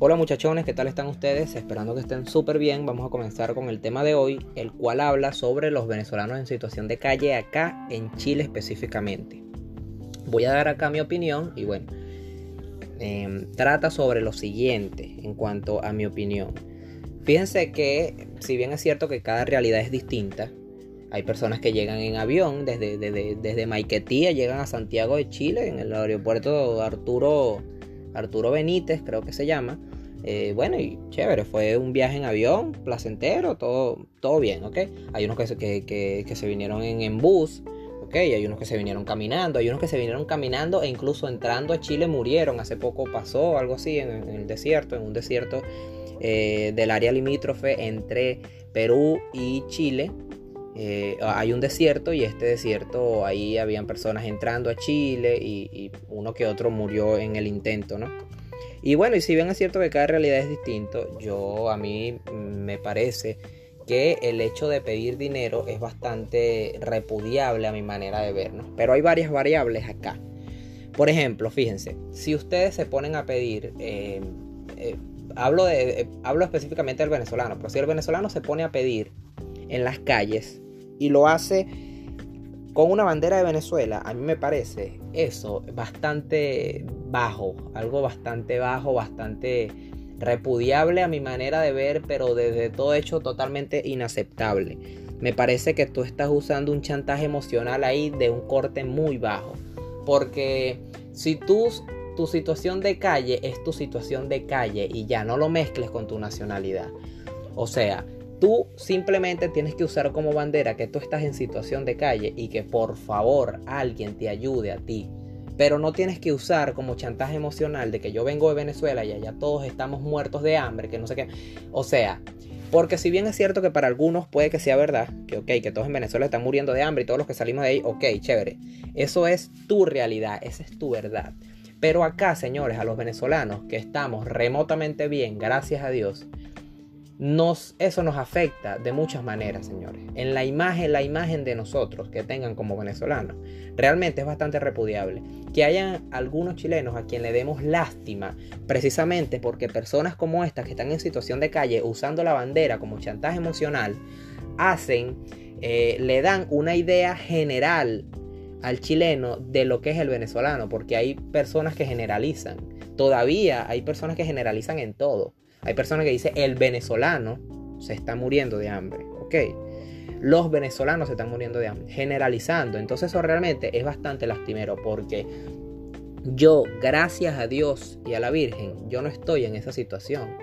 Hola muchachones, ¿qué tal están ustedes? Esperando que estén súper bien. Vamos a comenzar con el tema de hoy, el cual habla sobre los venezolanos en situación de calle acá en Chile específicamente. Voy a dar acá mi opinión y bueno, em, trata sobre lo siguiente en cuanto a mi opinión. Fíjense que si bien es cierto que cada realidad es distinta, hay personas que llegan en avión desde, desde, desde Maiquetía, llegan a Santiago de Chile en el aeropuerto Arturo Arturo Benítez, creo que se llama. Eh, bueno, y chévere, fue un viaje en avión, placentero, todo, todo bien, ¿ok? Hay unos que se, que, se vinieron en, bus, ¿ok? Hay unos que se vinieron caminando, hay unos que se vinieron caminando e incluso entrando a Chile murieron. Hace poco pasó algo así en, el desierto, en un desierto eh, del área limítrofe entre Perú y Chile. Eh, hay un desierto y este desierto ahí habían personas entrando a Chile y, uno que otro murió en el intento, ¿no? Y bueno, y si bien es cierto que cada realidad es distinto, yo a mí me parece que el hecho de pedir dinero es bastante repudiable a mi manera de ver, ¿no? Pero hay varias variables acá. Por ejemplo, fíjense, si ustedes se ponen a pedir, eh, eh, hablo, hablo específicamente del venezolano, pero si el venezolano se pone a pedir en las calles, y lo hace con una bandera de Venezuela, a mí me parece eso bastante bajo, algo bastante bajo, bastante repudiable a mi manera de ver, pero desde todo hecho totalmente inaceptable. Me parece que tú estás usando un chantaje emocional ahí de un corte muy bajo. Porque si tú, tu situación de calle es tu situación de calle y ya no lo mezcles con tu nacionalidad. O sea, Tú simplemente tienes que usar como bandera que tú estás en situación de calle y que por favor alguien te ayude a ti. Pero no tienes que usar como chantaje emocional de que yo vengo de Venezuela y allá todos estamos muertos de hambre, que no sé qué. O sea, porque si bien es cierto que para algunos puede que sea verdad, que ok, que todos en Venezuela están muriendo de hambre y todos los que salimos de ahí, ok, chévere. Eso es tu realidad, esa es tu verdad. Pero acá, señores, a los venezolanos que estamos remotamente bien, gracias a Dios, nos, eso nos afecta de muchas maneras, señores. En la imagen, la imagen de nosotros que tengan como venezolanos, realmente es bastante repudiable. Que hayan algunos chilenos a quien le demos lástima, precisamente porque personas como estas que están en situación de calle usando la bandera como chantaje emocional, hacen, eh, le dan una idea general al chileno de lo que es el venezolano, porque hay personas que generalizan. Todavía hay personas que generalizan en todo. Hay personas que dicen el venezolano se está muriendo de hambre. Ok. Los venezolanos se están muriendo de hambre. Generalizando. Entonces eso realmente es bastante lastimero porque yo, gracias a Dios y a la Virgen, yo no estoy en esa situación.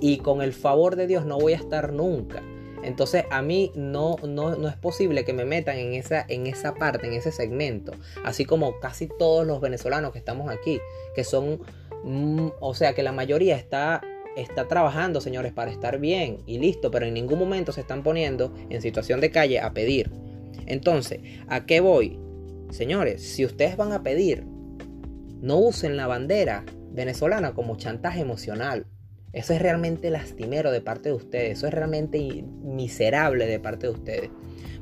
Y con el favor de Dios no voy a estar nunca. Entonces a mí no, no, no, es posible que me metan en esa, en esa parte, en ese segmento. Así como casi todos los venezolanos que estamos aquí, que son, mm, o sea, que la mayoría está está trabajando, señores, para estar bien y listo, pero en ningún momento se están poniendo en situación de calle a pedir. Entonces, ¿a qué voy? Señores, si ustedes van a pedir, no usen la bandera venezolana como chantaje emocional. Eso es realmente lastimero de parte de ustedes. Eso es realmente miserable de parte de ustedes.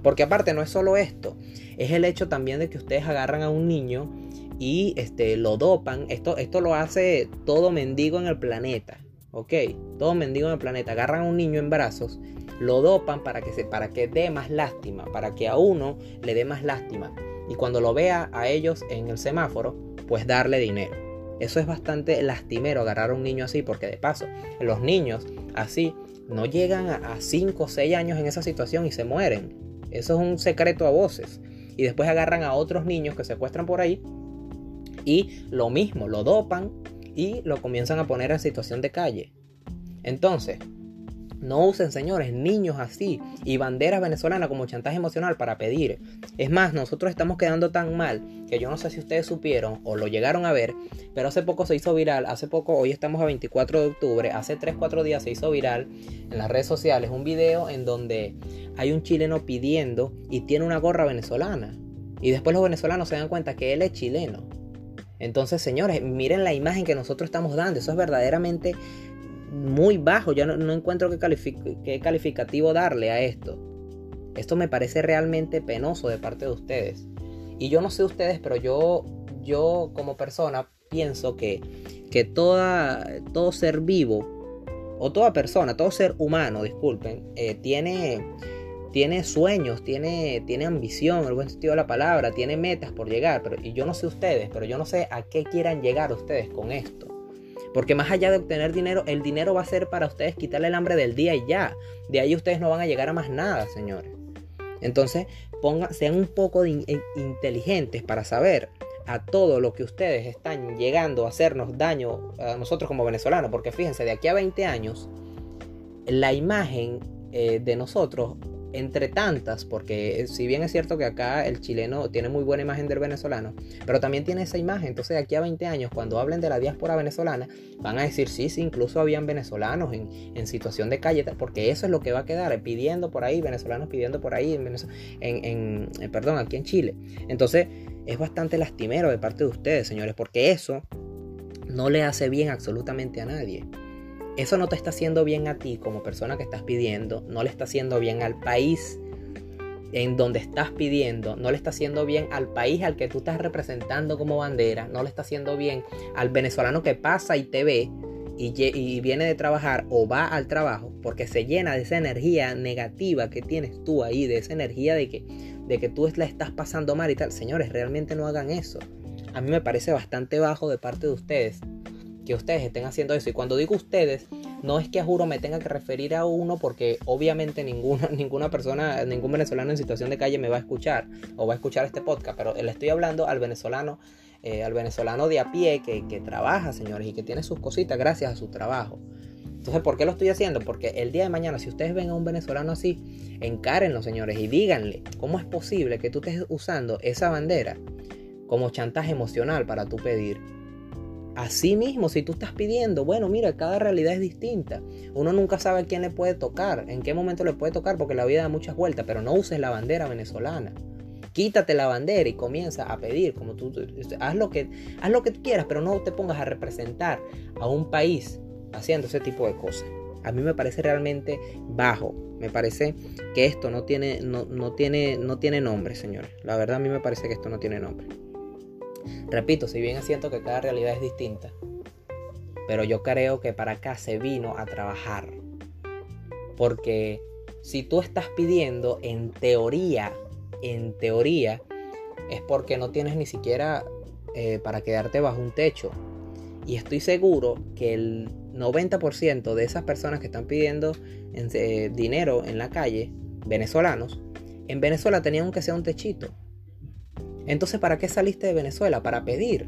Porque aparte no es solo esto. Es el hecho también de que ustedes agarran a un niño y este, lo dopan. Esto, esto lo hace todo mendigo en el planeta. Ok, todo mendigo en el planeta agarran a un niño en brazos, lo dopan para que, se, para que dé más lástima, para que a uno le dé más lástima. Y cuando lo vea a ellos en el semáforo, pues darle dinero. Eso es bastante lastimero agarrar a un niño así, porque de paso, los niños así no llegan a 5 o 6 años en esa situación y se mueren. Eso es un secreto a voces. Y después agarran a otros niños que secuestran por ahí y lo mismo, lo dopan y lo comienzan a poner en situación de calle. Entonces, no usen, señores, niños así y banderas venezolanas como chantaje emocional para pedir. Es más, nosotros estamos quedando tan mal que yo no sé si ustedes supieron o lo llegaron a ver, pero hace poco se hizo viral, hace poco, hoy estamos a 24 de octubre, hace 3-4 días se hizo viral en las redes sociales un video en donde hay un chileno pidiendo y tiene una gorra venezolana. Y después los venezolanos se dan cuenta que él es chileno. Entonces, señores, miren la imagen que nosotros estamos dando. Eso es verdaderamente muy bajo. Yo no, encuentro qué, calificativo darle a esto. Esto me parece realmente penoso de parte de ustedes. Y yo no sé ustedes, pero yo, yo como persona pienso que que toda, todo ser vivo, o toda persona, todo ser humano, disculpen, eh, tiene, tiene sueños, tiene, tiene ambición, el buen sentido de la palabra, tiene metas por llegar. Pero, y yo no sé ustedes, pero yo no sé a qué quieran llegar ustedes con esto. Porque más allá de obtener dinero, el dinero va a ser para ustedes quitarle el hambre del día y ya. De ahí ustedes no van a llegar a más nada, señores. Entonces, pongan, sean un poco inteligentes para saber a todo lo que ustedes están llegando a hacernos daño a nosotros como venezolanos, porque fíjense, de aquí a 20 años, la imagen eh, de nosotros entre tantas, porque si bien es cierto que acá el chileno tiene muy buena imagen del venezolano, pero también tiene esa imagen, entonces de aquí a 20 años, cuando hablen de la diáspora venezolana, van a decir, sí, sí, incluso habían venezolanos en, situación de calle, porque eso es lo que va a quedar, pidiendo por ahí, venezolanos pidiendo por ahí, en, en, eh, perdón, aquí en Chile. Entonces, es bastante lastimero de parte de ustedes, señores, porque eso no le hace bien absolutamente a nadie eso no te está haciendo bien a ti como persona que estás pidiendo, no le está haciendo bien al país en donde estás pidiendo, no le está haciendo bien al país al que tú estás representando como bandera, no le está haciendo bien al venezolano que pasa y te ve y, viene de trabajar o va al trabajo porque se llena de esa energía negativa que tienes tú ahí, de esa energía de que, de que tú la estás pasando mal y tal. Señores, realmente no hagan eso. A mí me parece bastante bajo de parte de ustedes que ustedes estén haciendo eso. Y cuando digo ustedes, no es que juro me tenga que referir a uno porque obviamente ninguna, ninguna persona, ningún venezolano en situación de calle me va a escuchar o va a escuchar este podcast, pero le estoy hablando al venezolano, eh, al venezolano de a pie que, que trabaja, señores, y que tiene sus cositas gracias a su trabajo. Entonces, ¿por qué lo estoy haciendo? Porque el día de mañana, si ustedes ven a un venezolano así, encárenlo, señores, y díganle cómo es posible que tú estés usando esa bandera como chantaje emocional para tú pedir Así mismo, si tú estás pidiendo, bueno, mira, cada realidad es distinta. Uno nunca sabe quién le puede tocar, en qué momento le puede tocar, porque la vida da muchas vueltas, pero no uses la bandera venezolana. Quítate la bandera y comienza a pedir, como tú, haz lo que, haz lo que quieras, pero no te pongas a representar a un país haciendo ese tipo de cosas. A mí me parece realmente bajo. Me parece que esto no tiene, no, no tiene, no tiene nombre, señores. La verdad a mí me parece que esto no tiene nombre. Repito, si bien siento que cada realidad es distinta, pero yo creo que para acá se vino a trabajar. Porque si tú estás pidiendo, en teoría, en teoría, es porque no tienes ni siquiera eh, para quedarte bajo un techo. Y estoy seguro que el 90% de esas personas que están pidiendo eh, dinero en la calle, venezolanos, en Venezuela tenían que ser un techito. Entonces, ¿para qué saliste de Venezuela? Para pedir.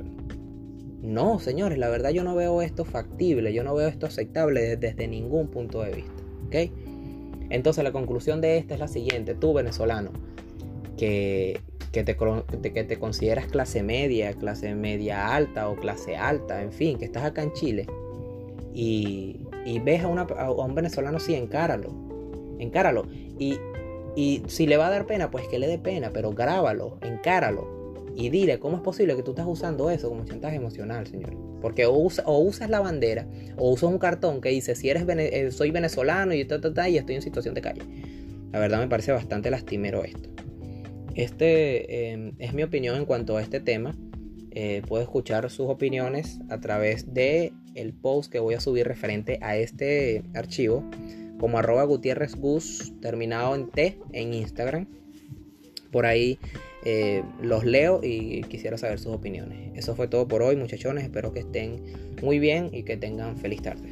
No, señores, la verdad yo no veo esto factible, yo no veo esto aceptable desde, ningún punto de vista. Entonces la conclusión de esta es la siguiente, tú venezolano, que, que, te, que te consideras clase media, clase media alta o clase alta, en fin, que estás acá en Chile y, ves a, a, un venezolano, sí, encáralo, encáralo. Y y si le va a dar pena, pues que le dé pena, pero grábalo, encáralo. Y dile cómo es posible que tú estás usando eso como chantaje emocional, señor. Porque o, usas la bandera o usas un cartón que dice si eres eh, soy venezolano y, y estoy en situación de calle. La verdad me parece bastante lastimero esto. Este em, es mi opinión en cuanto a este tema. Eh, puedo escuchar sus opiniones a través de el post que voy a subir referente a este archivo como arroba Gutiérrez Gus, terminado en T en Instagram. Por ahí eh, los leo y quisiera saber sus opiniones. Eso fue todo por hoy, muchachones. Espero que estén muy bien y que tengan feliz tarde.